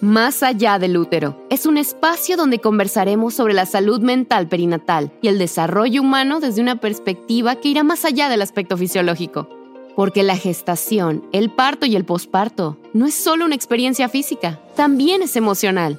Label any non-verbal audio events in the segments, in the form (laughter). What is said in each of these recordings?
Más allá del útero es un espacio donde conversaremos sobre la salud mental perinatal y el desarrollo humano desde una perspectiva que irá más allá del aspecto fisiológico. Porque la gestación, el parto y el posparto no es solo una experiencia física, también es emocional.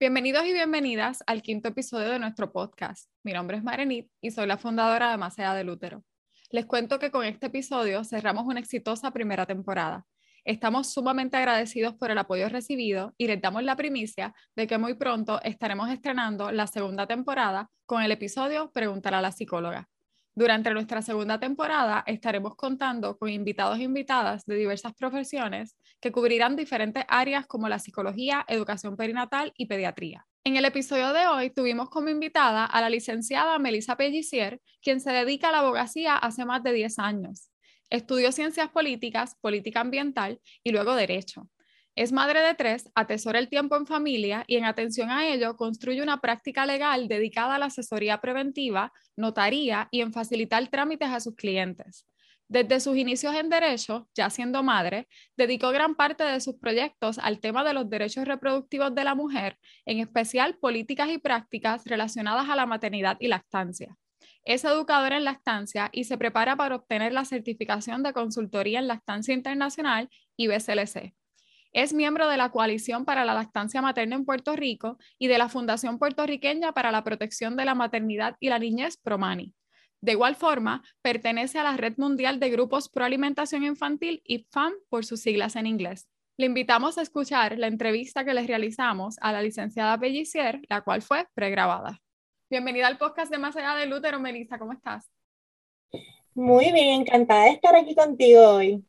Bienvenidos y bienvenidas al quinto episodio de nuestro podcast. Mi nombre es Marenit y soy la fundadora de Más allá del útero. Les cuento que con este episodio cerramos una exitosa primera temporada Estamos sumamente agradecidos por el apoyo recibido y les damos la primicia de que muy pronto estaremos estrenando la segunda temporada con el episodio Preguntar a la psicóloga. Durante nuestra segunda temporada estaremos contando con invitados e invitadas de diversas profesiones que cubrirán diferentes áreas como la psicología, educación perinatal y pediatría. En el episodio de hoy tuvimos como invitada a la licenciada Melissa Pellicier, quien se dedica a la abogacía hace más de 10 años. Estudió ciencias políticas, política ambiental y luego derecho. Es madre de tres, atesora el tiempo en familia y en atención a ello construye una práctica legal dedicada a la asesoría preventiva, notaría y en facilitar trámites a sus clientes. Desde sus inicios en derecho, ya siendo madre, dedicó gran parte de sus proyectos al tema de los derechos reproductivos de la mujer, en especial políticas y prácticas relacionadas a la maternidad y lactancia. Es educadora en lactancia y se prepara para obtener la certificación de consultoría en lactancia internacional y BCLC. Es miembro de la Coalición para la Lactancia Materna en Puerto Rico y de la Fundación Puertorriqueña para la Protección de la Maternidad y la Niñez Promani. De igual forma, pertenece a la Red Mundial de Grupos Pro Alimentación Infantil y FAM por sus siglas en inglés. Le invitamos a escuchar la entrevista que les realizamos a la licenciada Pellicier, la cual fue pregrabada. Bienvenida al podcast de Más Allá del Útero, Melissa, ¿cómo estás? Muy bien, encantada de estar aquí contigo hoy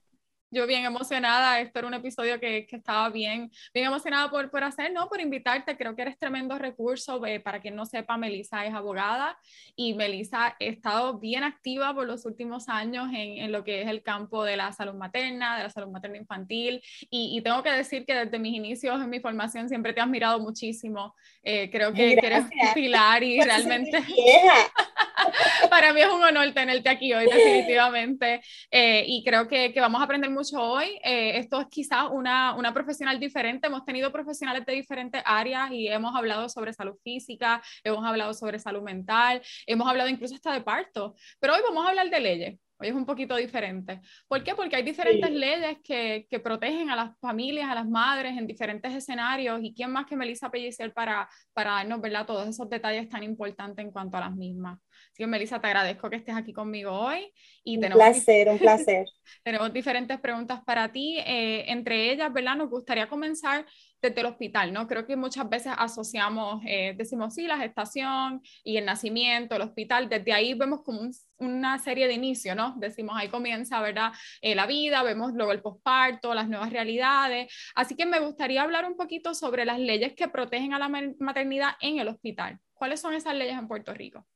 yo bien emocionada, esto era un episodio que, que estaba bien, bien emocionada por, por hacer, ¿no? Por invitarte, creo que eres tremendo recurso, para quien no sepa, Melissa es abogada y Melissa ha estado bien activa por los últimos años en, en, lo que es el campo de la salud materna, de la salud materna infantil y, y, tengo que decir que desde mis inicios en mi formación siempre te has mirado muchísimo, eh, creo que, que, eres un pilar y realmente (laughs) para mí es un honor tenerte aquí hoy definitivamente eh, y creo que, que vamos a aprender mucho hoy. Eh, esto es quizás una, una profesional diferente. Hemos tenido profesionales de diferentes áreas y hemos hablado sobre salud física, hemos hablado sobre salud mental, hemos hablado incluso hasta de parto. Pero hoy vamos a hablar de leyes. Hoy es un poquito diferente. ¿Por qué? Porque hay diferentes leyes que, que, protegen a las familias, a las madres en diferentes escenarios. ¿Y quién más que Melissa Pellicer para, para darnos ¿verdad? todos esos detalles tan importantes en cuanto a las mismas? Así que, Melissa, te agradezco que estés aquí conmigo hoy. Y un tenemos placer, un placer. (laughs) tenemos diferentes preguntas para ti. Eh, entre ellas, ¿verdad? Nos gustaría comenzar desde el hospital, ¿no? Creo que muchas veces asociamos, eh, decimos, sí, la gestación y el nacimiento, el hospital, desde ahí vemos como una serie de inicio, ¿no? Decimos, ahí comienza, ¿verdad? Eh, la vida, vemos luego el posparto, las nuevas realidades. Así que me gustaría hablar un poquito sobre las leyes que protegen a la maternidad en el hospital. ¿Cuáles son esas leyes en Puerto Rico?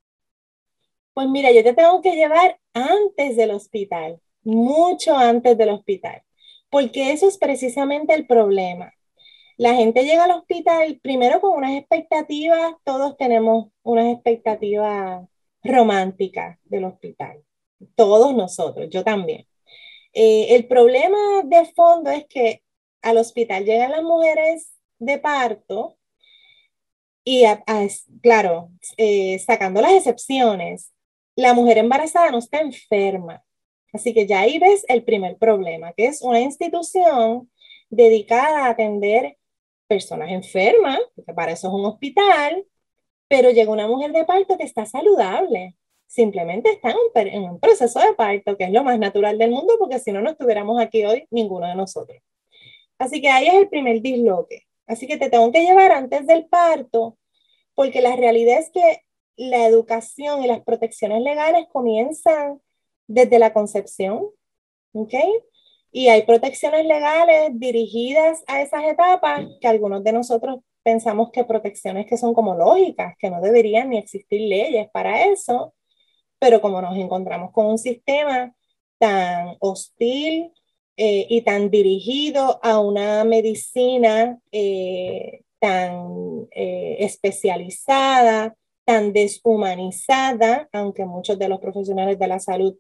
Pues mira, yo te tengo que llevar antes del hospital, mucho antes del hospital, porque eso es precisamente el problema. La gente llega al hospital primero con unas expectativas, todos tenemos unas expectativas románticas del hospital, todos nosotros, yo también. Eh, el problema de fondo es que al hospital llegan las mujeres de parto y, claro, eh, sacando las excepciones, la mujer embarazada no está enferma. Así que ya ahí ves el primer problema, que es una institución dedicada a atender personas enfermas, porque para eso es un hospital, pero llega una mujer de parto que está saludable, simplemente está en un, proceso de parto, que es lo más natural del mundo, porque si no, no estuviéramos aquí hoy ninguno de nosotros. Así que ahí es el primer disloque. Así que te tengo que llevar antes del parto, porque la realidad es que la educación y las protecciones legales comienzan desde la concepción, ¿ok? Y hay protecciones legales dirigidas a esas etapas que algunos de nosotros pensamos que protecciones que son como lógicas, que no deberían ni existir leyes para eso, pero como nos encontramos con un sistema tan hostil eh, y tan dirigido a una medicina eh, tan eh, especializada, tan deshumanizada, aunque muchos de los profesionales de la salud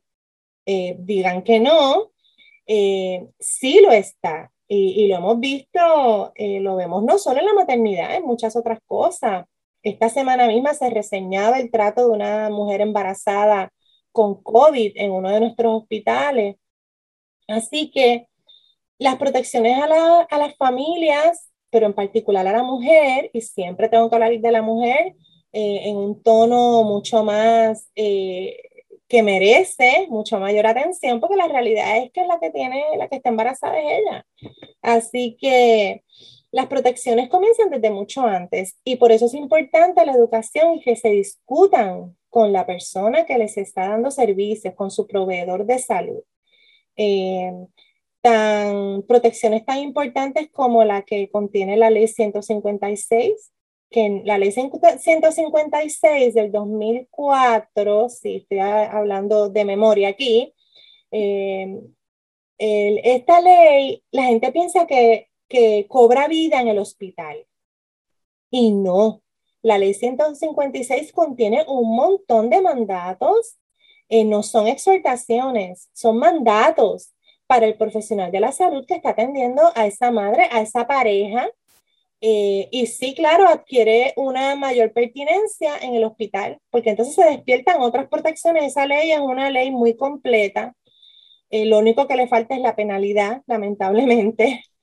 eh, digan que no, eh, sí lo está. Y, lo hemos visto, eh, lo vemos no solo en la maternidad, en muchas otras cosas. Esta semana misma se reseñaba el trato de una mujer embarazada con COVID en uno de nuestros hospitales. Así que las protecciones a, las familias, pero en particular a la mujer, y siempre tengo que hablar de la mujer eh, en un tono mucho más eh, que merece mucho mayor atención, porque la realidad es que la que tiene, la que está embarazada es ella. Así que las protecciones comienzan desde mucho antes y por eso es importante la educación y que se discutan con la persona que les está dando servicios, con su proveedor de salud. Eh, tan, protecciones tan importantes como la que contiene la ley 156, que la ley 156 del 2004, si estoy hablando de memoria aquí, eh, esta ley, la gente piensa que, que cobra vida en el hospital. Y no, la ley 156 contiene un montón de mandatos, eh, no son exhortaciones, son mandatos para el profesional de la salud que está atendiendo a esa madre, a esa pareja. Eh, y sí, claro, adquiere una mayor pertinencia en el hospital, porque entonces se despiertan otras protecciones. Esa ley es una ley muy completa. Eh, lo único que le falta es la penalidad, lamentablemente. (laughs)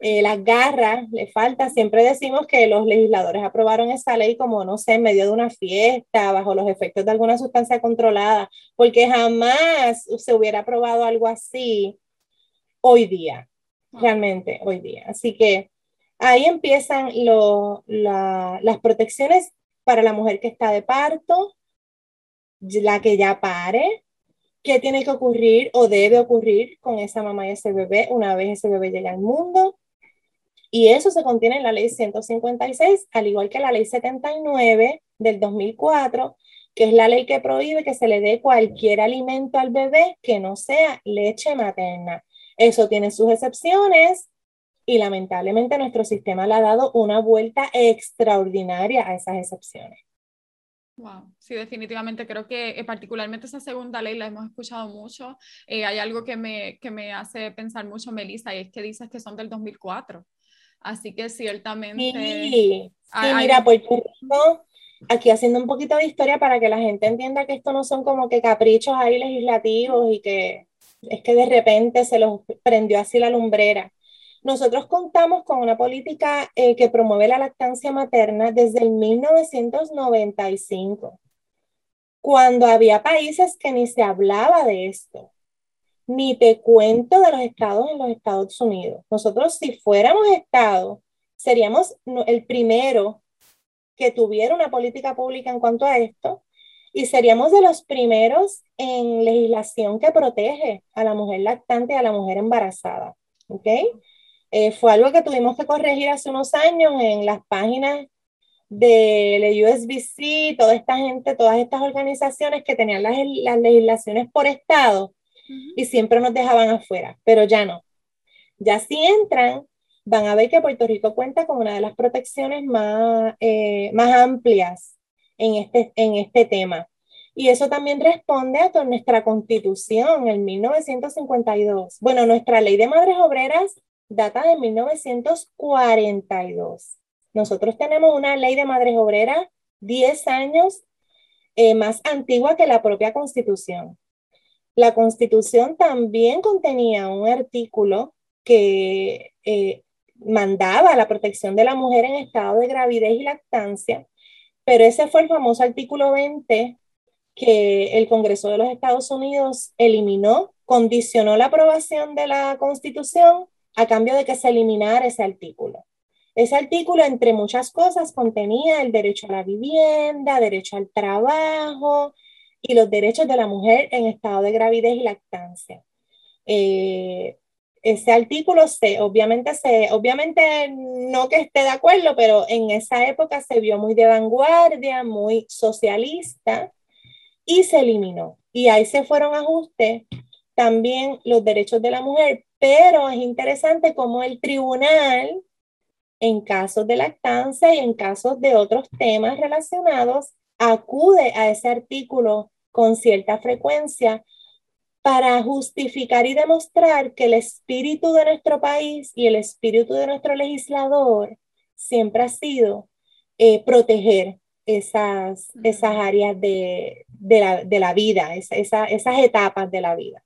Eh, las garras, le falta. Siempre decimos que los legisladores aprobaron esa ley como, no sé, en medio de una fiesta, bajo los efectos de alguna sustancia controlada, porque jamás se hubiera aprobado algo así hoy día, realmente hoy día. Así que ahí empiezan las protecciones para la mujer que está de parto, la que ya pare, qué tiene que ocurrir o debe ocurrir con esa mamá y ese bebé una vez ese bebé llega al mundo, y eso se contiene en la ley 156, al igual que la ley 79 del 2004, que es la ley que prohíbe que se le dé cualquier alimento al bebé que no sea leche materna. Eso tiene sus excepciones y lamentablemente nuestro sistema le ha dado una vuelta extraordinaria a esas excepciones. Wow, sí, definitivamente creo que eh, particularmente esa segunda ley la hemos escuchado mucho. Eh, hay algo que me, que me hace pensar mucho, Melissa, y es que dices que son del 2004. Así que ciertamente... Sí, mira, Puerto Rico, aquí haciendo un poquito de historia para que la gente entienda que esto no son como que caprichos ahí legislativos y que es que de repente se los prendió así la lumbrera. Nosotros contamos con una política eh, que promueve la lactancia materna desde el 1995, cuando había países que ni se hablaba de esto ni te cuento de los estados en los Estados Unidos. Nosotros, si fuéramos estado, seríamos el primero que tuviera una política pública en cuanto a esto y seríamos de los primeros en legislación que protege a la mujer lactante y a la mujer embarazada. ¿Ok? Eh, fue algo que tuvimos que corregir hace unos años en las páginas de USBC, toda esta gente, todas estas organizaciones que tenían las, las legislaciones por estado y siempre nos dejaban afuera, pero ya no. Ya si entran, van a ver que Puerto Rico cuenta con una de las protecciones más, eh, más amplias en este, en este tema. Y eso también responde a nuestra constitución en 1952. Bueno, nuestra ley de madres obreras data de 1942. Nosotros tenemos una ley de madres obreras 10 años eh, más antigua que la propia constitución. La Constitución también contenía un artículo que eh, mandaba la protección de la mujer en estado de gravidez y lactancia, pero ese fue el famoso artículo 20 que el Congreso de los Estados Unidos eliminó, condicionó la aprobación de la Constitución a cambio de que se eliminara ese artículo. Ese artículo, entre muchas cosas, contenía el derecho a la vivienda, derecho al trabajo, y los derechos de la mujer en estado de gravidez y lactancia. Eh, ese artículo se, obviamente, se, obviamente no que esté de acuerdo, pero en esa época se vio muy de vanguardia, muy socialista y se eliminó. Y ahí se fueron ajustes también los derechos de la mujer, pero es interesante cómo el tribunal, en casos de lactancia y en casos de otros temas relacionados, acude a ese artículo con cierta frecuencia para justificar y demostrar que el espíritu de nuestro país y el espíritu de nuestro legislador siempre ha sido eh, proteger esas, esas áreas de, la, vida, esas etapas de la vida.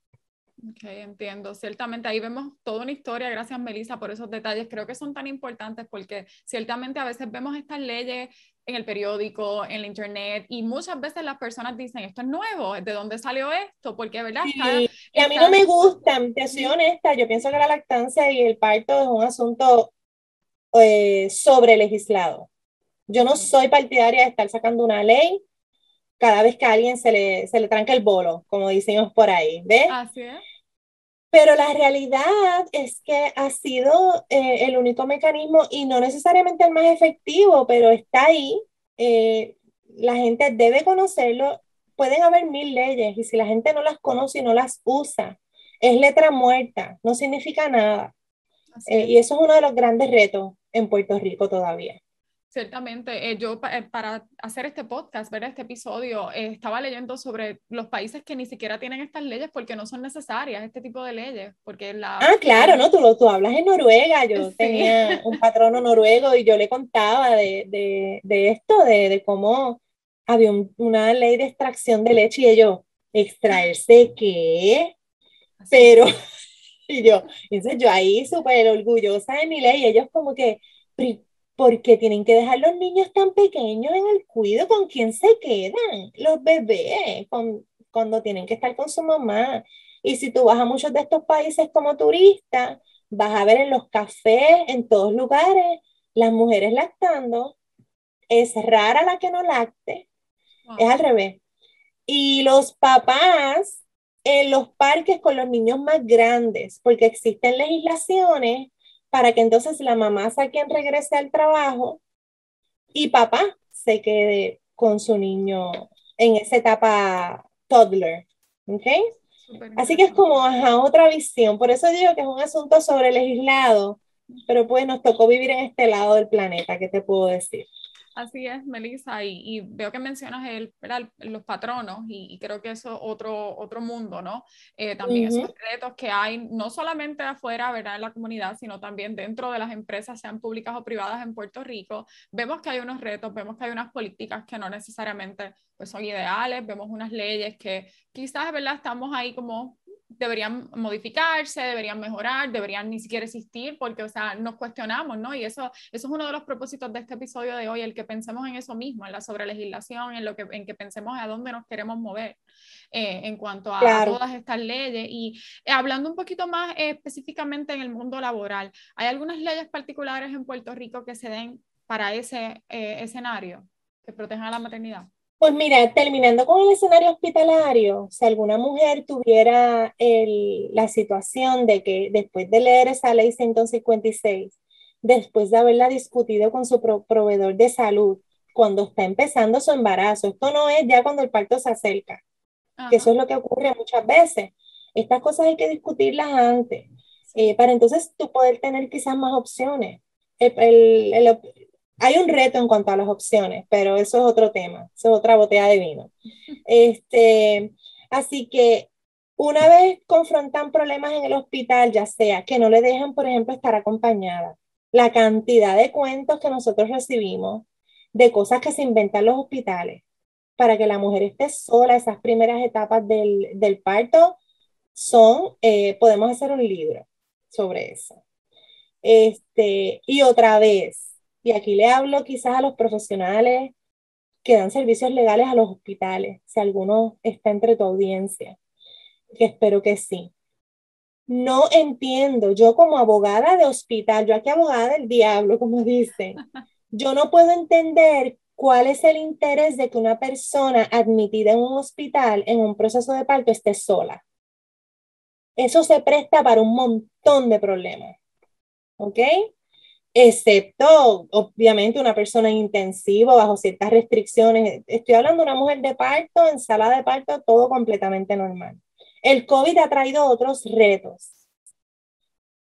Ok, entiendo. Ciertamente ahí vemos toda una historia. Gracias, Melissa, por esos detalles. Creo que son tan importantes porque ciertamente a veces vemos estas leyes en el periódico, en la internet, y muchas veces las personas dicen, esto es nuevo, ¿de dónde salió esto? Porque, ¿verdad? Sí, y a mí no me gustan, te soy honesta, yo pienso que la lactancia y el parto es un asunto eh, sobre legislado. Yo no soy partidaria de estar sacando una ley cada vez que a alguien se le, se le tranca el bolo, como decimos por ahí, ¿ves? Así es. Pero la realidad es que ha sido eh, el único mecanismo y no necesariamente el más efectivo, pero está ahí. Eh, la gente debe conocerlo. Pueden haber mil leyes y si la gente no las conoce y no las usa, es letra muerta, no significa nada. Eh, y eso es uno de los grandes retos en Puerto Rico todavía. Ciertamente, eh, yo eh, para hacer este podcast, ver este episodio, eh, estaba leyendo sobre los países que ni siquiera tienen estas leyes porque no son necesarias este tipo de leyes, porque la... Ah, claro, ¿no? Tú, tú hablas en Noruega, yo tenía un (laughs) patrono noruego y yo le contaba de, de, de esto, de, de, cómo había una ley de extracción de leche y ellos, ¿extraerse qué? Pero, (laughs) y yo, entonces yo ahí súper orgullosa de mi ley, ellos como que porque tienen que dejar los niños tan pequeños en el cuido, ¿con quién se quedan? Los bebés, cuando tienen que estar con su mamá. Y si tú vas a muchos de estos países como turista, vas a ver en los cafés, en todos lugares, las mujeres lactando. Es rara la que no lacte. Es al revés. Y los papás en los parques con los niños más grandes, porque existen legislaciones para que entonces la mamá sea quien regrese al trabajo y papá se quede con su niño en esa etapa toddler. ¿Ok? Así que es como otra visión. Por eso digo que es un asunto sobre legislado, pero pues nos tocó vivir en este lado del planeta, ¿qué te puedo decir? Así es, Melissa, y, veo que mencionas el, los patronos y, creo que eso es otro, otro mundo, ¿no? Eh, también esos retos que hay, no solamente afuera, ¿verdad? En la comunidad, sino también dentro de las empresas, sean públicas o privadas en Puerto Rico. Vemos que hay unos retos, vemos que hay unas políticas que no necesariamente pues, son ideales, vemos unas leyes que quizás, ¿verdad? Estamos ahí como deberían modificarse, deberían mejorar, deberían ni siquiera existir, porque, o sea, nos cuestionamos, ¿no? Y eso, eso es uno de los propósitos de este episodio de hoy, el que pensemos en eso mismo, en la sobrelegislación, en, lo que, en que pensemos a dónde nos queremos mover eh, en cuanto a todas estas leyes. Y eh, hablando un poquito más específicamente en el mundo laboral, ¿hay algunas leyes particulares en Puerto Rico que se den para ese eh, escenario, que protejan a la maternidad? Pues mira, terminando con el escenario hospitalario, si alguna mujer tuviera la situación de que después de leer esa ley 156, después de haberla discutido con su proveedor de salud, cuando está empezando su embarazo, esto no es ya cuando el parto se acerca, que eso es lo que ocurre muchas veces. Estas cosas hay que discutirlas antes, eh, para entonces tú poder tener quizás más opciones. el, hay un reto en cuanto a las opciones, pero eso es otro tema, eso es otra botella de vino. (laughs) Este, así que una vez confrontan problemas en el hospital, ya sea que no le dejan, por ejemplo, estar acompañada, la cantidad de cuentos que nosotros recibimos de cosas que se inventan los hospitales para que la mujer esté sola, esas primeras etapas del, del parto, son, eh, podemos hacer un libro sobre eso. Este, y otra vez, y aquí le hablo quizás a los profesionales que dan servicios legales a los hospitales, si alguno está entre tu audiencia, que espero que sí. No entiendo, yo como abogada de hospital, yo aquí abogada del diablo, como dicen, (laughs) yo no puedo entender cuál es el interés de que una persona admitida en un hospital en un proceso de parto esté sola. Eso se presta para un montón de problemas. ¿Ok? Excepto obviamente una persona en intensivo bajo ciertas restricciones. Estoy hablando de una mujer de parto, en sala de parto, todo completamente normal. El COVID ha traído otros retos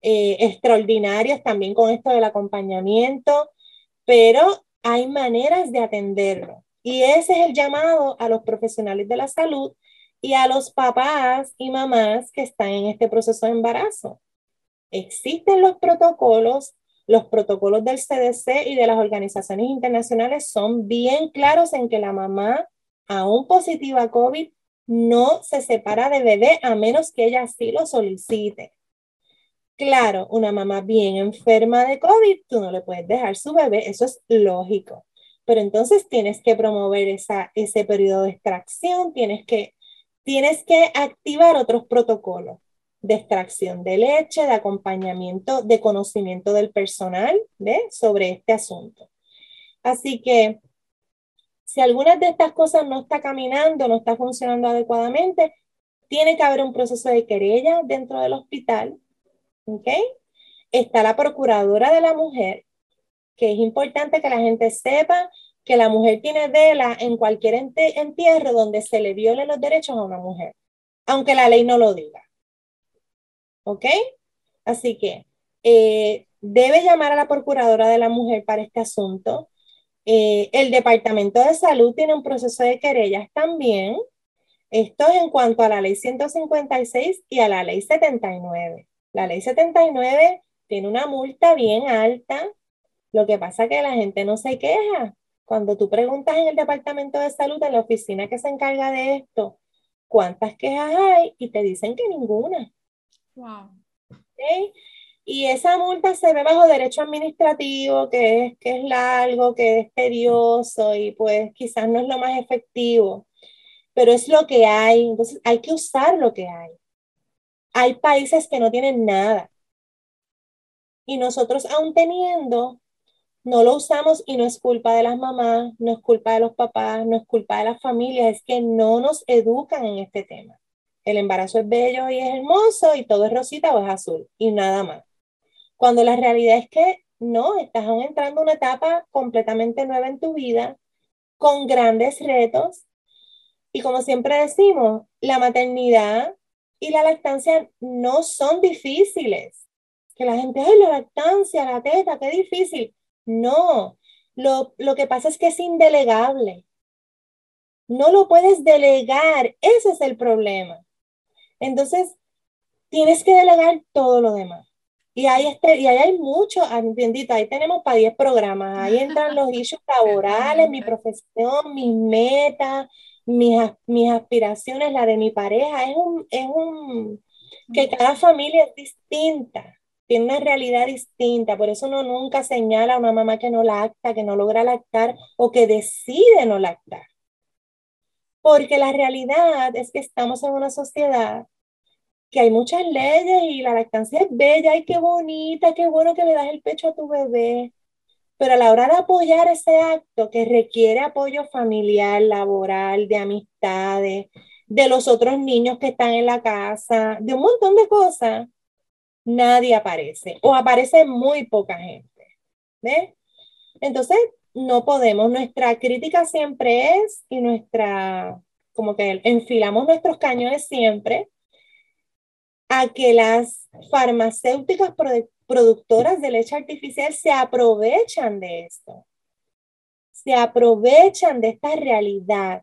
eh, extraordinarios también con esto del acompañamiento, pero hay maneras de atenderlo. Y ese es el llamado a los profesionales de la salud y a los papás y mamás que están en este proceso de embarazo. Existen los protocolos, los protocolos del CDC y de las organizaciones internacionales son bien claros en que la mamá, aún positiva a COVID, no se separa de bebé a menos que ella así lo solicite. Claro, una mamá bien enferma de COVID, tú no le puedes dejar su bebé, eso es lógico. Pero entonces tienes que promover esa, ese periodo de extracción, tienes que, tienes que activar otros protocolos de extracción de leche, de acompañamiento, de conocimiento del personal ¿ve? sobre este asunto. Así que si alguna de estas cosas no está caminando, no está funcionando adecuadamente, tiene que haber un proceso de querella dentro del hospital. ¿Ok? Está la procuradora de la mujer, que es importante que la gente sepa que la mujer tiene vela en cualquier entierro donde se le violen los derechos a una mujer, aunque la ley no lo diga. ¿Ok? Así que eh, debe llamar a la procuradora de la mujer para este asunto. Eh, el Departamento de Salud tiene un proceso de querellas también. Esto es en cuanto a la ley 156 y a la ley 79. La ley 79 tiene una multa bien alta. Lo que pasa es que la gente no se queja. Cuando tú preguntas en el Departamento de Salud, en la oficina que se encarga de esto, ¿cuántas quejas hay? Y te dicen que ninguna. Wow. Y esa multa se ve bajo derecho administrativo, que es, que es largo, que es tedioso y pues quizás no es lo más efectivo, pero es lo que hay, entonces hay que usar lo que hay. Hay países que no tienen nada. Y nosotros aún teniendo, no lo usamos y no es culpa de las mamás, no es culpa de los papás, no es culpa de las familias, es que no nos educan en este tema. El embarazo es bello y es hermoso y todo es rosita o es azul y nada más. Cuando la realidad es que no, estás aún entrando una etapa completamente nueva en tu vida, con grandes retos. Y como siempre decimos, la maternidad y la lactancia no son difíciles. Que la gente, ay, la lactancia, la teta, qué difícil. No, lo, lo que pasa es que es indelegable. No lo puedes delegar, ese es el problema. Entonces, tienes que delegar todo lo demás. Y ahí, este, y ahí hay mucho, ah, bendito, ahí tenemos para 10 programas. Ahí entran los issues laborales, mi profesión, mis metas, mis, mis aspiraciones, la de mi pareja. Es un, es un, que cada familia es distinta, tiene una realidad distinta. Por eso uno nunca señala a una mamá que no lacta, que no logra lactar o que decide no lactar. Porque la realidad es que estamos en una sociedad que hay muchas leyes y la lactancia es bella y qué bonita, qué bueno que le das el pecho a tu bebé. Pero a la hora de apoyar ese acto que requiere apoyo familiar, laboral, de amistades, de los otros niños que están en la casa, de un montón de cosas, nadie aparece o aparece muy poca gente. ¿Ves? Entonces, no podemos, nuestra crítica siempre es y nuestra, como que enfilamos nuestros cañones siempre a que las farmacéuticas productoras de leche artificial se aprovechan de esto, se aprovechan de esta realidad.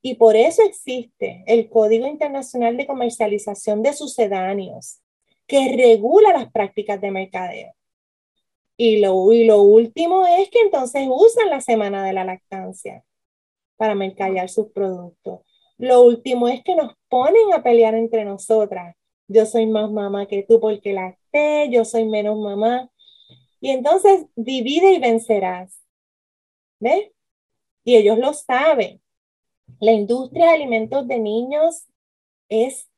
Y por eso existe el Código Internacional de Comercialización de Sucedáneos, que regula las prácticas de mercadeo. Y lo, y lo último es que entonces usan la semana de la lactancia para mercadear sus productos. Lo último es que nos ponen a pelear entre nosotras. Yo soy más mamá que tú porque lacté, yo soy menos mamá. Y entonces divide y vencerás. ¿Ves? Y ellos lo saben. La industria de alimentos de niños es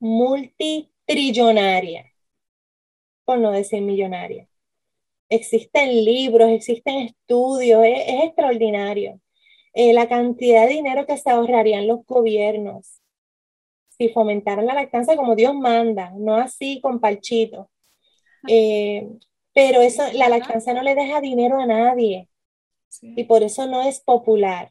multitrillonaria, por no decir millonaria. Existen libros, existen estudios, es, extraordinario. Eh, la cantidad de dinero que se ahorrarían los gobiernos si fomentaran la lactancia como Dios manda, no así con palchito. Eh, pero eso, la lactancia no le deja dinero a nadie y por eso no es popular.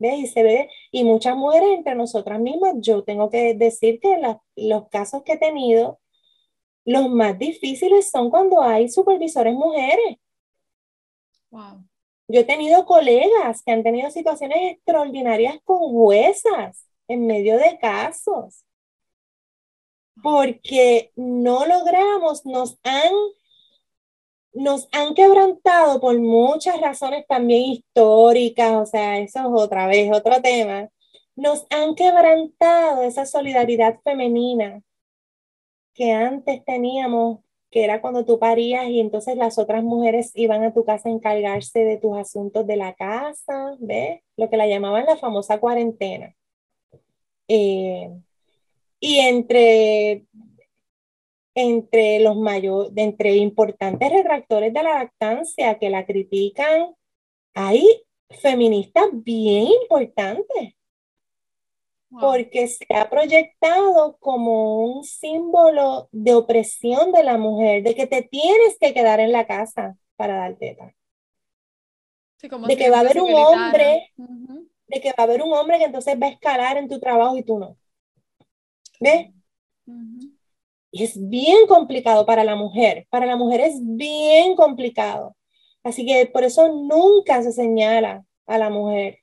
¿Ves? Y se ve, y muchas mujeres entre nosotras mismas, yo tengo que decir que los casos que he tenido, los más difíciles son cuando hay supervisores mujeres. Yo he tenido colegas que han tenido situaciones extraordinarias con juezas en medio de casos, porque no logramos, nos han, nos han quebrantado por muchas razones también históricas, o sea, eso es otra vez, otro tema, nos han quebrantado esa solidaridad femenina que antes teníamos que era cuando tú parías y entonces las otras mujeres iban a tu casa a encargarse de tus asuntos de la casa, ¿ves? Lo que la llamaban la famosa cuarentena. Eh, y entre, entre los mayores, entre importantes retractores de la lactancia que la critican, hay feministas bien importantes porque se ha proyectado como un símbolo de opresión de la mujer, de que te tienes que quedar en la casa para dar teta. de que va a haber un hombre, de que va a haber un hombre que entonces va a escalar en tu trabajo y tú no. ¿Ves? Y es bien complicado para la mujer. Para la mujer es bien complicado. Así que por eso nunca se señala a la mujer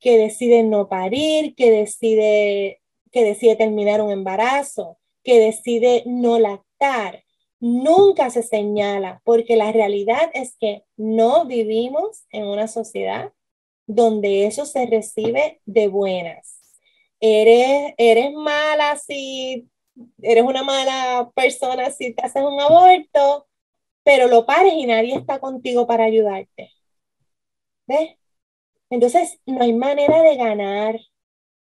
que decide no parir, que decide, que decide terminar un embarazo, que decide no lactar. Nunca se señala, porque la realidad es que no vivimos en una sociedad donde eso se recibe de buenas. Eres, eres mala si eres una mala persona si te haces un aborto, pero lo pares y nadie está contigo para ayudarte. ¿Ves? Entonces, no hay manera de ganar,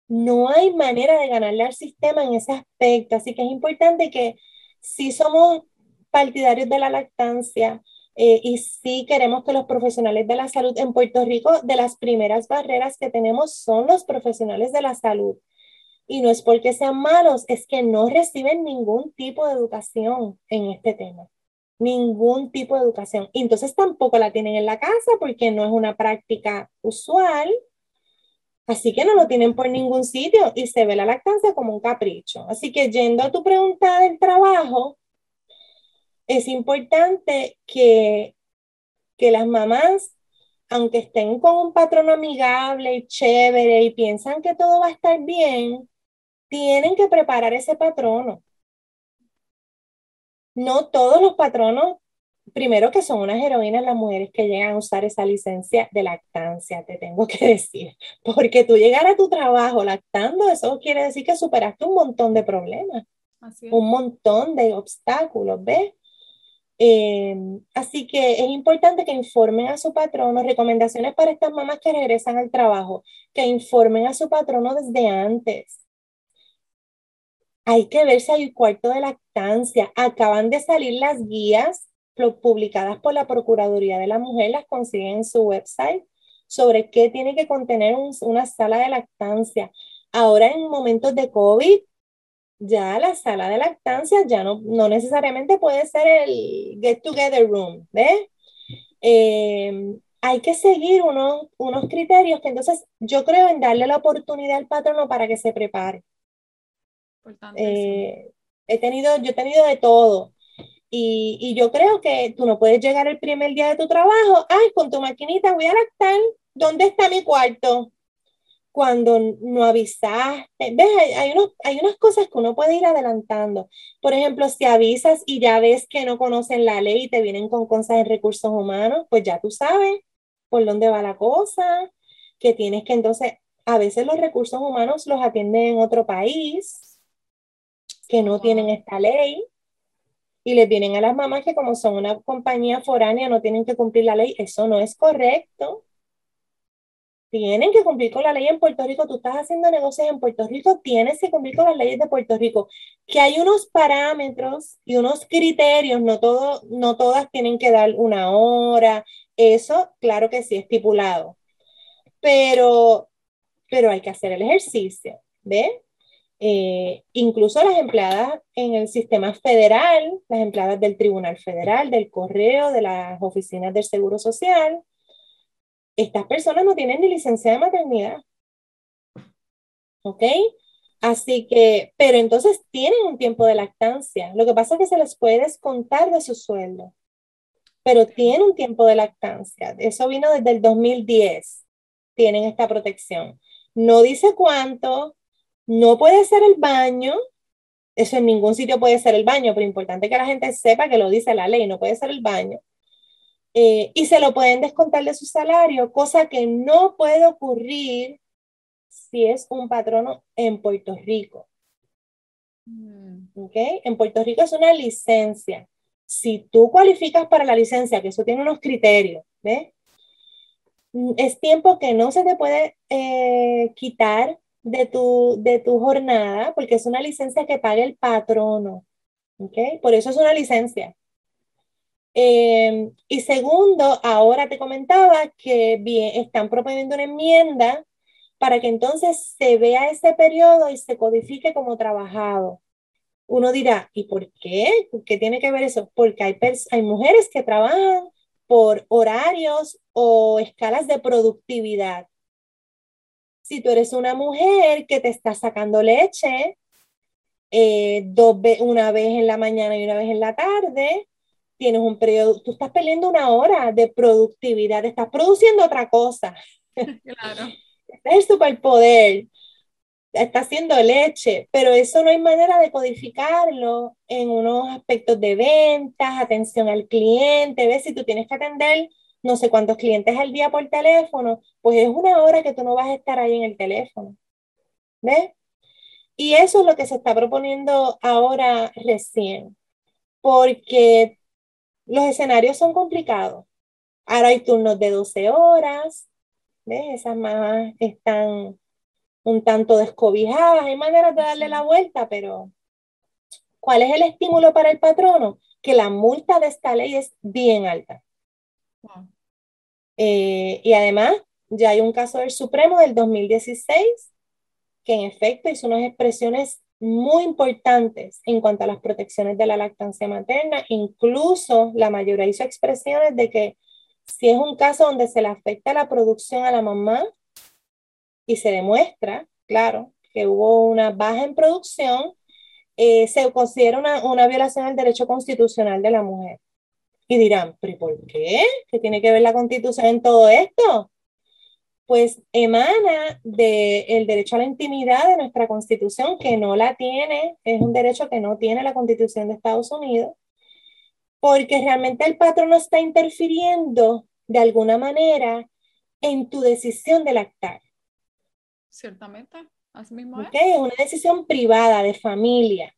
no hay manera de ganarle al sistema en ese aspecto. Así que es importante que si somos partidarios de la lactancia eh, y si queremos que los profesionales de la salud en Puerto Rico, de las primeras barreras que tenemos son los profesionales de la salud. Y no es porque sean malos, es que no reciben ningún tipo de educación en este tema ningún tipo de educación. entonces tampoco la tienen en la casa porque no es una práctica usual. Así que no lo tienen por ningún sitio y se ve la lactancia como un capricho. Así que yendo a tu pregunta del trabajo, es importante que, que las mamás, aunque estén con un patrón amigable y chévere y piensan que todo va a estar bien, tienen que preparar ese patrono no todos los patronos, primero que son unas heroínas las mujeres que llegan a usar esa licencia de lactancia, te tengo que (laughs) decir, porque tú llegar a tu trabajo lactando, eso quiere decir que superaste un montón de problemas, un montón de obstáculos, ¿ves? Eh, así que es importante que informen a su patrono, recomendaciones para estas mamás que regresan al trabajo, que informen a su patrono desde antes, hay que ver si hay cuarto de lactancia. Acaban de salir las guías publicadas por la Procuraduría de la Mujer, las consiguen en su website, sobre qué tiene que contener una sala de lactancia. Ahora en momentos de COVID, ya la sala de lactancia ya no, no necesariamente puede ser el get together room, ¿ves? Eh, hay que seguir unos, unos criterios que entonces yo creo en darle la oportunidad al patrono para que se prepare. Eh, he tenido, yo he tenido de todo. Y, y, yo creo que tú no puedes llegar el primer día de tu trabajo, ay, con tu maquinita voy a lactar, ¿dónde está mi cuarto? Cuando no avisaste, ¿ves? Hay, hay, unos, hay unas cosas que uno puede ir adelantando. Por ejemplo, si avisas y ya ves que no conocen la ley y te vienen con cosas en recursos humanos, pues ya tú sabes por dónde va la cosa, que tienes que entonces, a veces los recursos humanos los atienden en otro país, que no tienen esta ley y les vienen a las mamás que como son una compañía foránea no tienen que cumplir la ley. Eso no es correcto. Tienen que cumplir con la ley en Puerto Rico. Tú estás haciendo negocios en Puerto Rico, tienes que cumplir con las leyes de Puerto Rico. Que hay unos parámetros y unos criterios, no, todo, no todas tienen que dar una hora. Eso, claro que sí, estipulado. Pero, pero hay que hacer el ejercicio, ¿ves? Eh, incluso las empleadas en el sistema federal, las empleadas del Tribunal Federal, del Correo, de las oficinas del Seguro Social, estas personas no tienen ni licencia de maternidad. ¿Ok? Así que, pero entonces tienen un tiempo de lactancia. Lo que pasa es que se les puede descontar de su sueldo, pero tienen un tiempo de lactancia. Eso vino desde el 2010. Tienen esta protección. no dice cuánto, no puede ser el baño, eso en ningún sitio puede ser el baño, pero importante que la gente sepa que lo dice la ley, no puede ser el baño. Eh, y se lo pueden descontar de su salario, cosa que no puede ocurrir si es un patrono en Puerto Rico. Mm. ¿Okay? En Puerto Rico es una licencia. Si tú cualificas para la licencia, que eso tiene unos criterios, ¿ves? Mm, es tiempo que no se te puede eh, quitar de tu, de tu jornada, porque es una licencia que paga el patrono. ¿okay? Por eso es una licencia. Em, y segundo, ahora te comentaba que bien, están proponiendo una enmienda para que entonces se vea ese periodo y se codifique como trabajado. Uno dirá, ¿y por qué? ¿Qué tiene que ver eso? Porque hay, hay mujeres que trabajan por horarios o escalas de productividad. Si tú eres una mujer que te está sacando leche eh, dos una vez en la mañana y una vez en la tarde, tienes un periodo, tú estás perdiendo una hora de productividad, estás produciendo otra cosa. (laughs) Claro. es el superpoder. Está haciendo leche, pero eso no hay manera de codificarlo en unos aspectos de ventas, atención al cliente. ¿Ves? Si tú tienes que atender no sé cuántos clientes al día por teléfono, pues es una hora que tú no vas a estar ahí en el teléfono. ¿Ves? Y eso es lo que se está proponiendo ahora recién, porque los escenarios son complicados. Ahora hay turnos de 12 horas, ¿ves? Esas mamás están un tanto descobijadas, hay maneras de darle la vuelta, pero ¿cuál es el estímulo para el patrono? Que la multa de esta ley es bien alta. Eh, y además, ya hay un caso del Supremo del 2016 que en efecto hizo unas expresiones muy importantes en cuanto a las protecciones de la lactancia materna. Incluso la mayoría hizo expresiones de que si es un caso donde se le afecta la producción a la mamá y se demuestra, claro, que hubo una baja en producción, eh, se considera una, una violación al derecho constitucional de la mujer. Y dirán, ¿pero por qué? ¿Qué tiene que ver la constitución en todo esto? Pues emana del derecho a la intimidad de nuestra constitución, que no la tiene, es un derecho que no tiene la constitución de Estados Unidos, porque realmente el patrón no está interfiriendo de alguna manera en tu decisión de lactar. Ciertamente, así mismo es. es una decisión privada, de familia,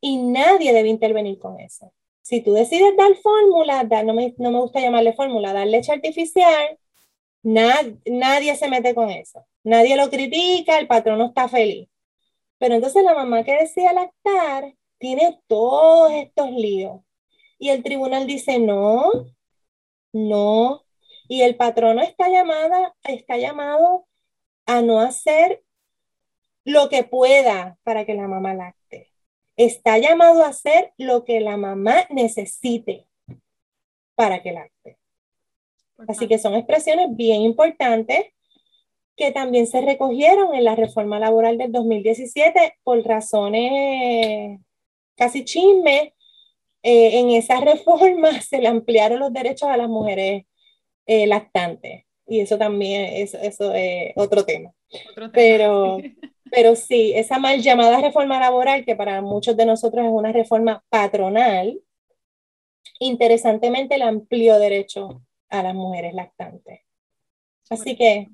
y nadie debe intervenir con eso. Si tú decides dar fórmula, no, me, no me gusta llamarle fórmula, dar leche artificial, nadie se mete con eso. Nadie lo critica, el patrón no está feliz. Pero entonces la mamá que decide lactar tiene todos estos líos. Y el tribunal dice, no, no. Y el patrono está, llamada, está llamado a no hacer lo que pueda para que la mamá lacte está llamado a hacer lo que la mamá necesite para que lacte. Así que son expresiones bien importantes que también se recogieron en la reforma laboral del 2017 por razones casi chisme. Eh, en esa (laughs) reforma se le ampliaron los derechos a las mujeres eh, lactantes. Y eso también es eso es otro tema. Otro tema. Pero, (laughs) Pero sí, esa mal llamada reforma laboral, que para muchos de nosotros es una reforma patronal, interesantemente le amplió derecho a las mujeres lactantes. Así que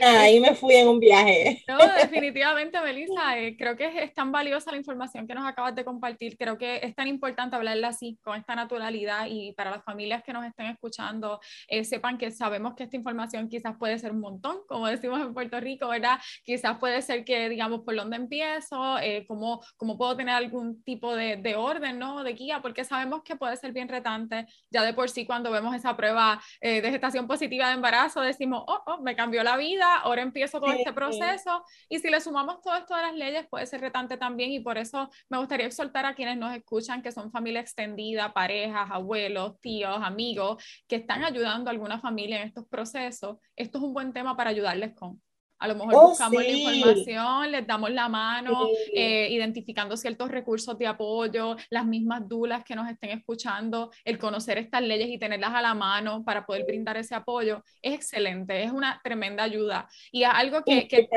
ahí me fui en un viaje. (laughs) No, definitivamente, Melissa, eh, creo que es, tan valiosa la información que nos acabas de compartir. Creo que es tan importante hablarla así, con esta naturalidad y para las familias que nos estén escuchando, eh, sepan que sabemos que esta información quizás puede ser un montón, como decimos en Puerto Rico, ¿verdad? Quizás puede ser que, digamos, por dónde empiezo, eh, cómo, cómo, puedo tener algún tipo de, de, orden, ¿no? De guía, porque sabemos que puede ser bien retante. Ya de por sí, cuando vemos esa prueba de gestación positiva de embarazo, decimos, oh, oh me cambió la vida, ahora empiezo con este proceso. Y si le sumamos todo esto de las leyes, puede ser retante también. Y por eso me gustaría exhortar a quienes nos escuchan, que son familia extendida, parejas, abuelos, tíos, amigos, que están ayudando a alguna familia en estos procesos. Esto es un buen tema para ayudarles con A lo mejor Oh, buscamos la sí. información, les damos la mano, Sí. eh, identificando ciertos recursos de apoyo, las mismas dulas que nos estén escuchando, el conocer estas leyes y tenerlas a la mano para poder brindar ese apoyo, es excelente, es una tremenda ayuda. Y es algo que, que.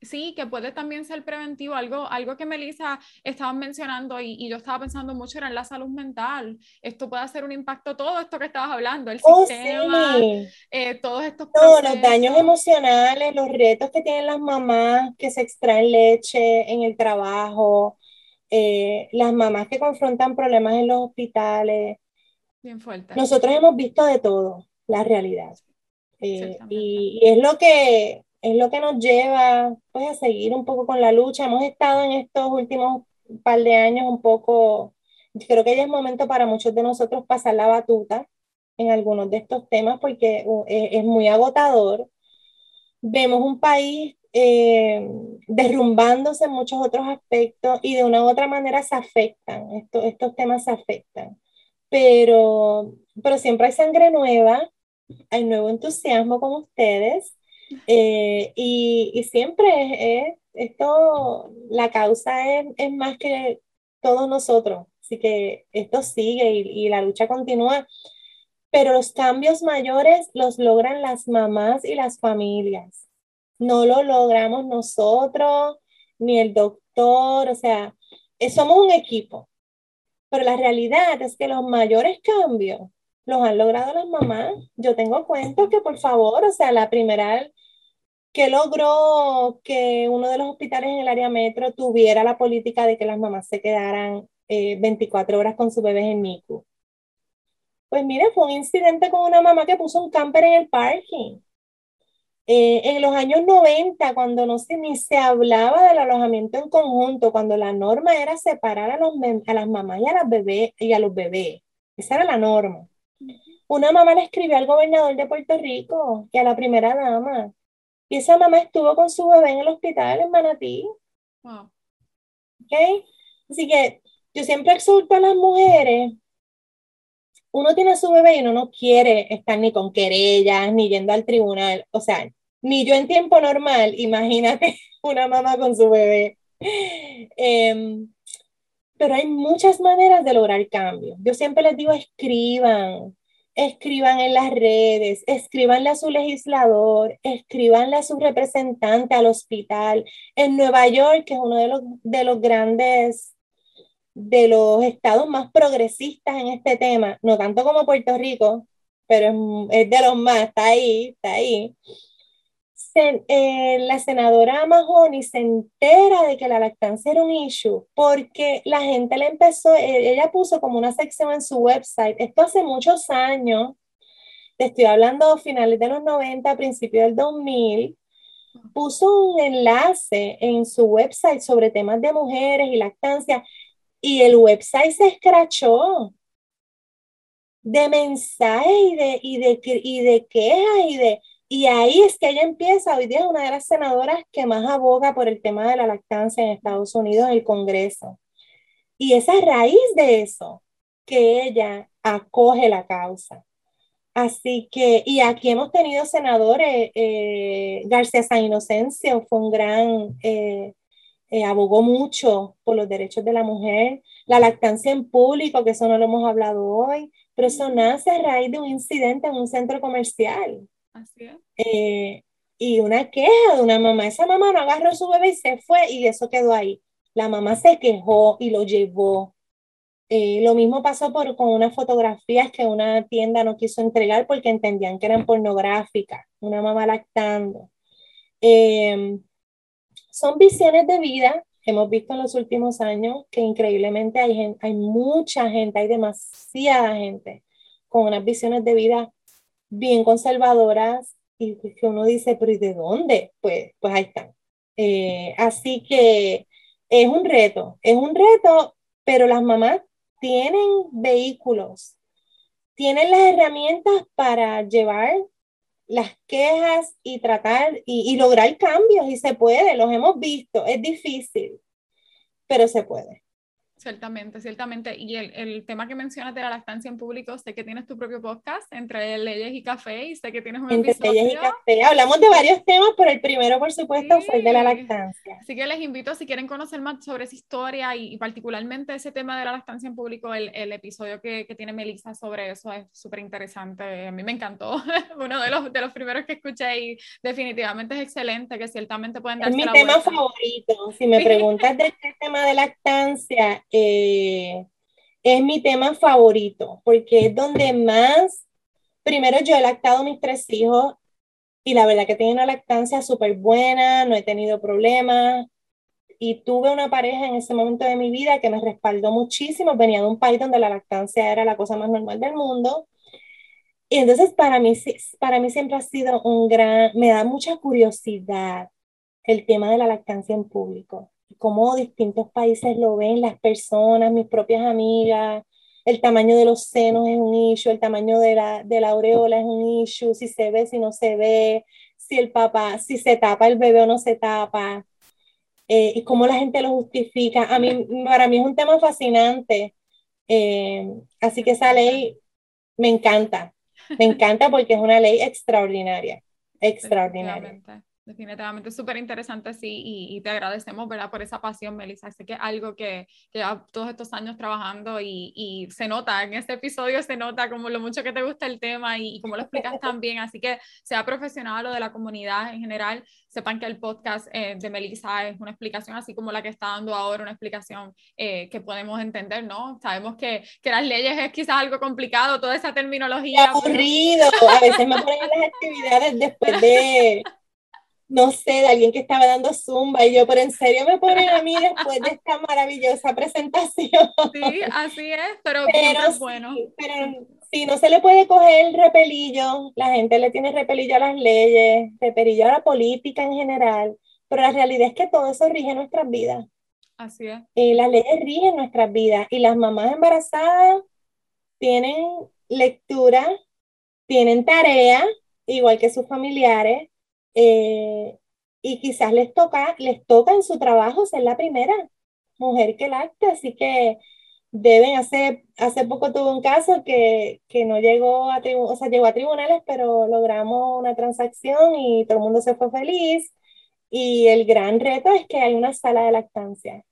Sí, que puede también ser preventivo. Algo, algo que Melissa estaba mencionando y, y yo estaba pensando mucho era en la salud mental. Esto puede hacer un impacto, todo esto que estabas hablando, el Oh, sistema, sí. eh, todos estos No, los daños emocionales, los retos que tienen las mamás que se extraen leche en el trabajo, eh, las mamás que confrontan problemas en los hospitales. Bien fuerte. Nosotros hemos visto de todo, la realidad. Eh, y, y es lo que, es lo que nos lleva pues, a seguir un poco con la lucha. Hemos estado en estos últimos par de años un poco, creo que ya es momento para muchos de nosotros pasar la batuta en algunos de estos temas porque uh, es, es muy agotador. Vemos un país eh, derrumbándose en muchos otros aspectos y de una u otra manera se afectan, estos, estos temas se afectan, pero, pero siempre hay sangre nueva, hay nuevo entusiasmo con ustedes eh, y, y, siempre es, es, esto, la causa es, es, más que todos nosotros, así que esto sigue y, y la lucha continúa pero los cambios mayores los logran las mamás y las familias. No lo logramos nosotros, ni el doctor, o sea, eh, somos un equipo. Pero la realidad es que los mayores cambios los han logrado las mamás. Yo tengo cuentos que, por favor, o sea, la primera que logró que uno de los hospitales en el área metro tuviera la política de que las mamás se quedaran eh, 24 horas con sus bebés en NICU. Pues mire, fue un incidente con una mamá que puso un camper en el parking. Eh, en los años 90, cuando no se, ni se hablaba del alojamiento en conjunto, cuando la norma era separar a, los, a las mamás y a, las bebés, y a los bebés. Esa era la norma. Una mamá le escribió al gobernador de Puerto Rico y a la primera dama. Y esa mamá estuvo con su bebé en el hospital en Manatí. Wow. ¿Okay? Así que yo siempre exhorto a las mujeres uno tiene a su bebé y uno no quiere estar ni con querellas, ni yendo al tribunal, o sea, ni yo en tiempo normal, (laughs) imagínate una mamá con su bebé. Eh, pero hay muchas maneras de lograr cambio. Yo siempre les digo, escriban, escriban en las redes, escribanle a su legislador, escribanle a su representante al hospital. En Nueva York, que es uno de los, de los grandes de los estados más progresistas en este tema, no tanto como Puerto Rico, pero es, de los más, está ahí, está ahí. Eh, la senadora Mahoney se entera de que la lactancia era un issue porque la gente le empezó, ella puso como una sección en su website, esto hace muchos años, te estoy hablando finales de los 90, principios del 2000, puso un enlace en su website sobre temas de mujeres y lactancia y el website se escrachó de mensajes y de, y de, y de quejas y de... Y ahí es que ella empieza, hoy día es una de las senadoras que más aboga por el tema de la lactancia en Estados Unidos, en el Congreso. Y es a raíz de eso que ella acoge la causa. Así que, y aquí hemos tenido senadores, eh, García San Inocencio fue un gran, eh, eh, abogó mucho por los derechos de la mujer, la lactancia en público, que eso no lo hemos hablado hoy, pero eso nace a raíz de un incidente en un centro comercial. Así es. Eh, y una queja de una mamá, esa mamá no agarró a su bebé y se fue y eso quedó ahí. La mamá se quejó y lo llevó. Eh, lo mismo pasó por, con unas fotografías que una tienda no quiso entregar porque entendían que eran pornográficas, una mamá lactando. Eh, son visiones de vida que hemos visto en los últimos años que increíblemente hay, hay mucha gente, hay demasiada gente con unas visiones de vida bien conservadoras y que uno dice, pero ¿y de dónde? Pues, pues ahí están. Eh, así que es un reto, es un reto, pero las mamás tienen vehículos, tienen las herramientas para llevar las quejas y tratar y, lograr cambios y se puede, los hemos visto, es difícil, pero se puede. Ciertamente, ciertamente. Y el, el, tema que mencionas de la lactancia en público, sé que tienes tu propio podcast entre leyes y café y sé que tienes un entre leyes y café. Hablamos de varios temas, pero el primero, por supuesto, fue el de la lactancia. Así que les invito, si quieren conocer más sobre esa historia y, particularmente ese tema de la lactancia en público, el, el episodio que, que, tiene Melissa sobre eso es súper interesante. A mí me encantó. (laughs) Uno de los, de los primeros que escuché y definitivamente es excelente, que ciertamente pueden darse Es mi tema favorito. Si me preguntas del tema de lactancia, eh, es mi tema favorito, porque es donde más, primero yo he lactado mis tres hijos y la verdad que tengo una lactancia súper buena, no he tenido problemas y tuve una pareja en ese momento de mi vida que me respaldó muchísimo, venía de un país donde la lactancia era la cosa más normal del mundo. Y entonces para mí, para mí siempre ha sido un gran, me da mucha curiosidad el tema de la lactancia en público cómo distintos países lo ven, las personas, mis propias amigas, el tamaño de los senos es un issue, el tamaño de la, de la aureola es un issue, si se ve, si no se ve, si el papá, si se tapa el bebé o no se tapa, eh, y cómo la gente lo justifica. A mí, para mí es un tema fascinante, eh, así que esa ley me encanta, me encanta porque es una ley extraordinaria, extraordinaria. Definitivamente súper interesante, sí, y, te agradecemos, ¿verdad? Por esa pasión, Melissa. Sé que es algo que, que todos estos años trabajando y, y, se nota, en este episodio se nota como lo mucho que te gusta el tema y, como lo explicas (laughs) también. Así que sea profesional o de la comunidad en general, sepan que el podcast eh, de Melissa es una explicación así como la que está dando ahora, una explicación eh, que podemos entender, ¿no? Sabemos que, que, las leyes es quizás algo complicado, toda esa terminología. aburrido, a veces me ponen las actividades después de no sé, de alguien que estaba dando zumba y yo, pero en serio me ponen a mí después de esta maravillosa presentación. Sí, así es, pero, (laughs) pero bueno. pero si no se le puede coger el repelillo, la gente le tiene repelillo a las leyes, repelillo a la política en general, pero la realidad es que todo eso rige nuestras vidas. Así es. Y las leyes rigen nuestras vidas y las mamás embarazadas tienen lectura, tienen tarea, igual que sus familiares, eh, y quizás les toca, les toca en su trabajo ser la primera mujer que lacte, así que deben hacer, hace poco tuve un caso que, que no llegó a, o sea, llegó a tribunales, pero logramos una transacción y todo el mundo se fue feliz. Y el gran reto es que hay una sala de lactancia.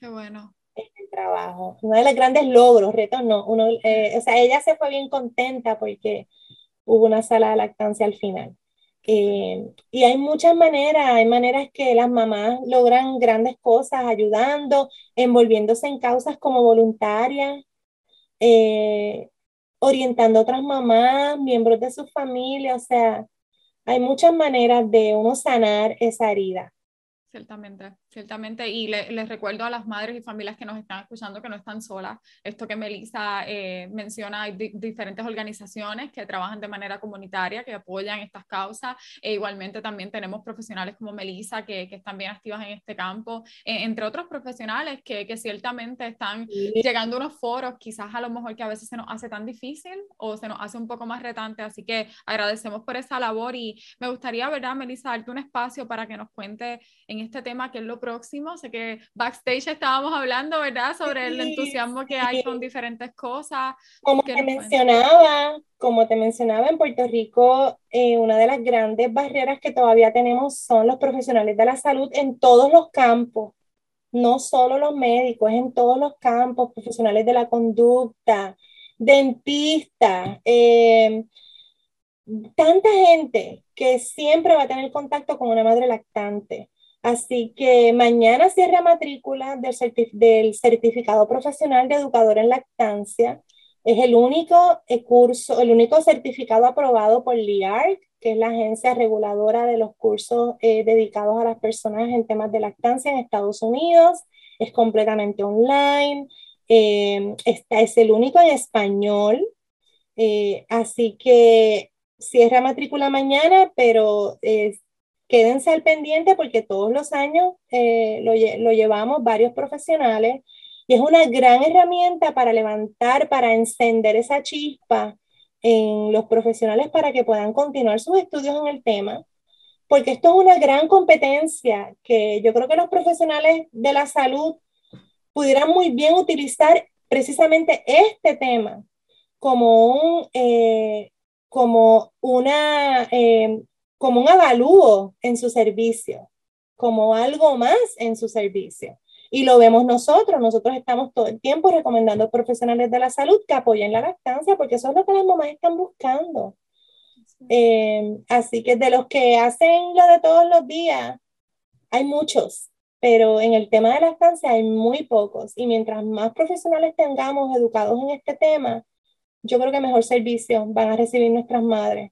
Qué bueno. En el trabajo. Uno de los grandes logros, retos no. Uno, eh, o sea, ella se fue bien contenta porque hubo una sala de lactancia al final. Eh, y hay muchas maneras, hay maneras que las mamás logran grandes cosas ayudando, envolviéndose en causas como voluntarias, eh, orientando a otras mamás, miembros de su familia, o sea, hay muchas maneras de uno sanar esa herida. Ciertamente, ciertamente. Y les recuerdo a las madres y familias que nos están escuchando que no están solas. Esto que Melissa eh, menciona, hay diferentes organizaciones que trabajan de manera comunitaria, que apoyan estas causas. E igualmente también tenemos profesionales como Melissa que, que están bien activas en este campo, e, entre otros profesionales que, que ciertamente están llegando a unos foros, quizás a lo mejor que a veces se nos hace tan difícil o se nos hace un poco más retante. Así que agradecemos por esa labor y me gustaría, ¿verdad, Melissa, darte un espacio para que nos cuente en este tema que es lo próximo. Sé que backstage estábamos hablando, ¿verdad? Sobre el entusiasmo que hay con diferentes cosas. Como te mencionaba, como te mencionaba, en Puerto Rico, eh, una de las grandes barreras que todavía tenemos son los profesionales de la salud en todos los campos. No solo los médicos, en todos los campos, profesionales de la conducta, dentistas, eh, tanta gente que siempre va a tener contacto con una madre lactante. Así que mañana cierra matrícula del, certificado profesional de educador en lactancia. Es el único eh, curso, el único certificado aprobado por LIARC, que es la agencia reguladora de los cursos eh, dedicados a las personas en temas de lactancia en Estados Unidos. Es completamente online. Eh, esta es el único en español. así que cierra matrícula mañana, pero quédense al pendiente porque todos los años eh, lo, lo, llevamos varios profesionales y es una gran herramienta para levantar, para encender esa chispa en los profesionales para que puedan continuar sus estudios en el tema, porque esto es una gran competencia que yo creo que los profesionales de la salud pudieran muy bien utilizar precisamente este tema como un, eh, como una, eh, como un avalúo en su servicio, como algo más en su servicio. Y lo vemos nosotros, nosotros estamos todo el tiempo recomendando a profesionales de la salud que apoyen la lactancia, porque eso es lo que las mamás están buscando. Eh, así que de los que hacen lo de todos los días, hay muchos, pero en el tema de lactancia hay muy pocos. Y mientras más profesionales tengamos educados en este tema, yo creo que mejor servicio van a recibir nuestras madres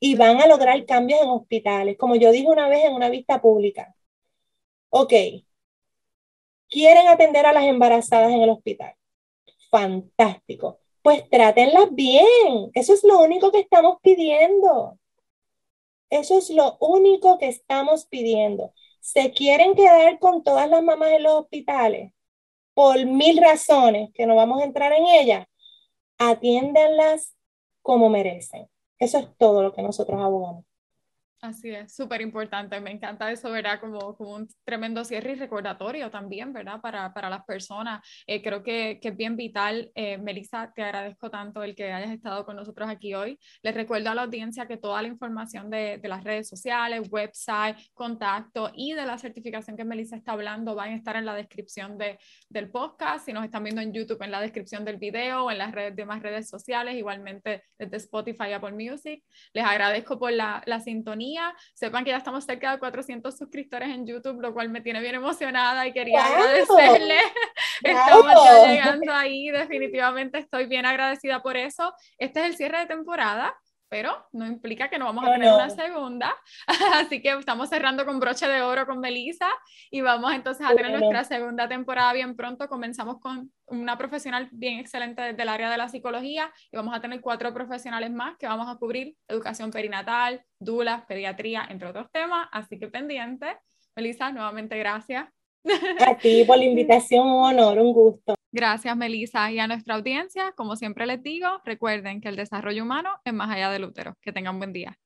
y van a lograr cambios en hospitales. Como yo dije una vez en una vista pública, ok, quieren atender a las embarazadas en el hospital. Fantástico. Pues trátenlas bien. Eso es lo único que estamos pidiendo. Eso es lo único que estamos pidiendo. Se quieren quedar con todas las mamás en los hospitales por mil razones que no vamos a entrar en ellas. Atiéndanlas como merecen. Eso es todo lo que nosotros abogamos. Así es, súper importante. Me encanta eso, ¿verdad? Como, como un tremendo cierre y recordatorio también, ¿verdad? Para, para las personas. Eh, creo que, que, es bien vital. Eh, Melissa, te agradezco tanto el que hayas estado con nosotros aquí hoy. Les recuerdo a la audiencia que toda la información de, de las redes sociales, website, contacto y de la certificación que Melissa está hablando van a estar en la descripción de, del podcast. Si nos están viendo en YouTube, en la descripción del video o en las redes, demás redes sociales, igualmente desde Spotify, Apple Music. Les agradezco por la, la sintonía Sepan que ya estamos cerca de 400 suscriptores en YouTube, lo cual me tiene bien emocionada y quería agradecerle. (laughs) Estamos ya llegando ahí, definitivamente estoy bien agradecida por eso. Este es el cierre de temporada pero no implica que no vamos a tener una segunda. (laughs) Así que estamos cerrando con broche de oro con Melissa y vamos entonces a tener nuestra segunda temporada bien pronto. Comenzamos con una profesional bien excelente desde el área de la psicología y vamos a tener cuatro profesionales más que vamos a cubrir educación perinatal, dulas, pediatría, entre otros temas. Así que pendiente. Melissa, nuevamente gracias. A ti por la (laughs) invitación, un honor, un gusto. Gracias, Melissa. Y a nuestra audiencia, como siempre les digo, recuerden que el desarrollo humano es más allá del útero. Que tengan buen día.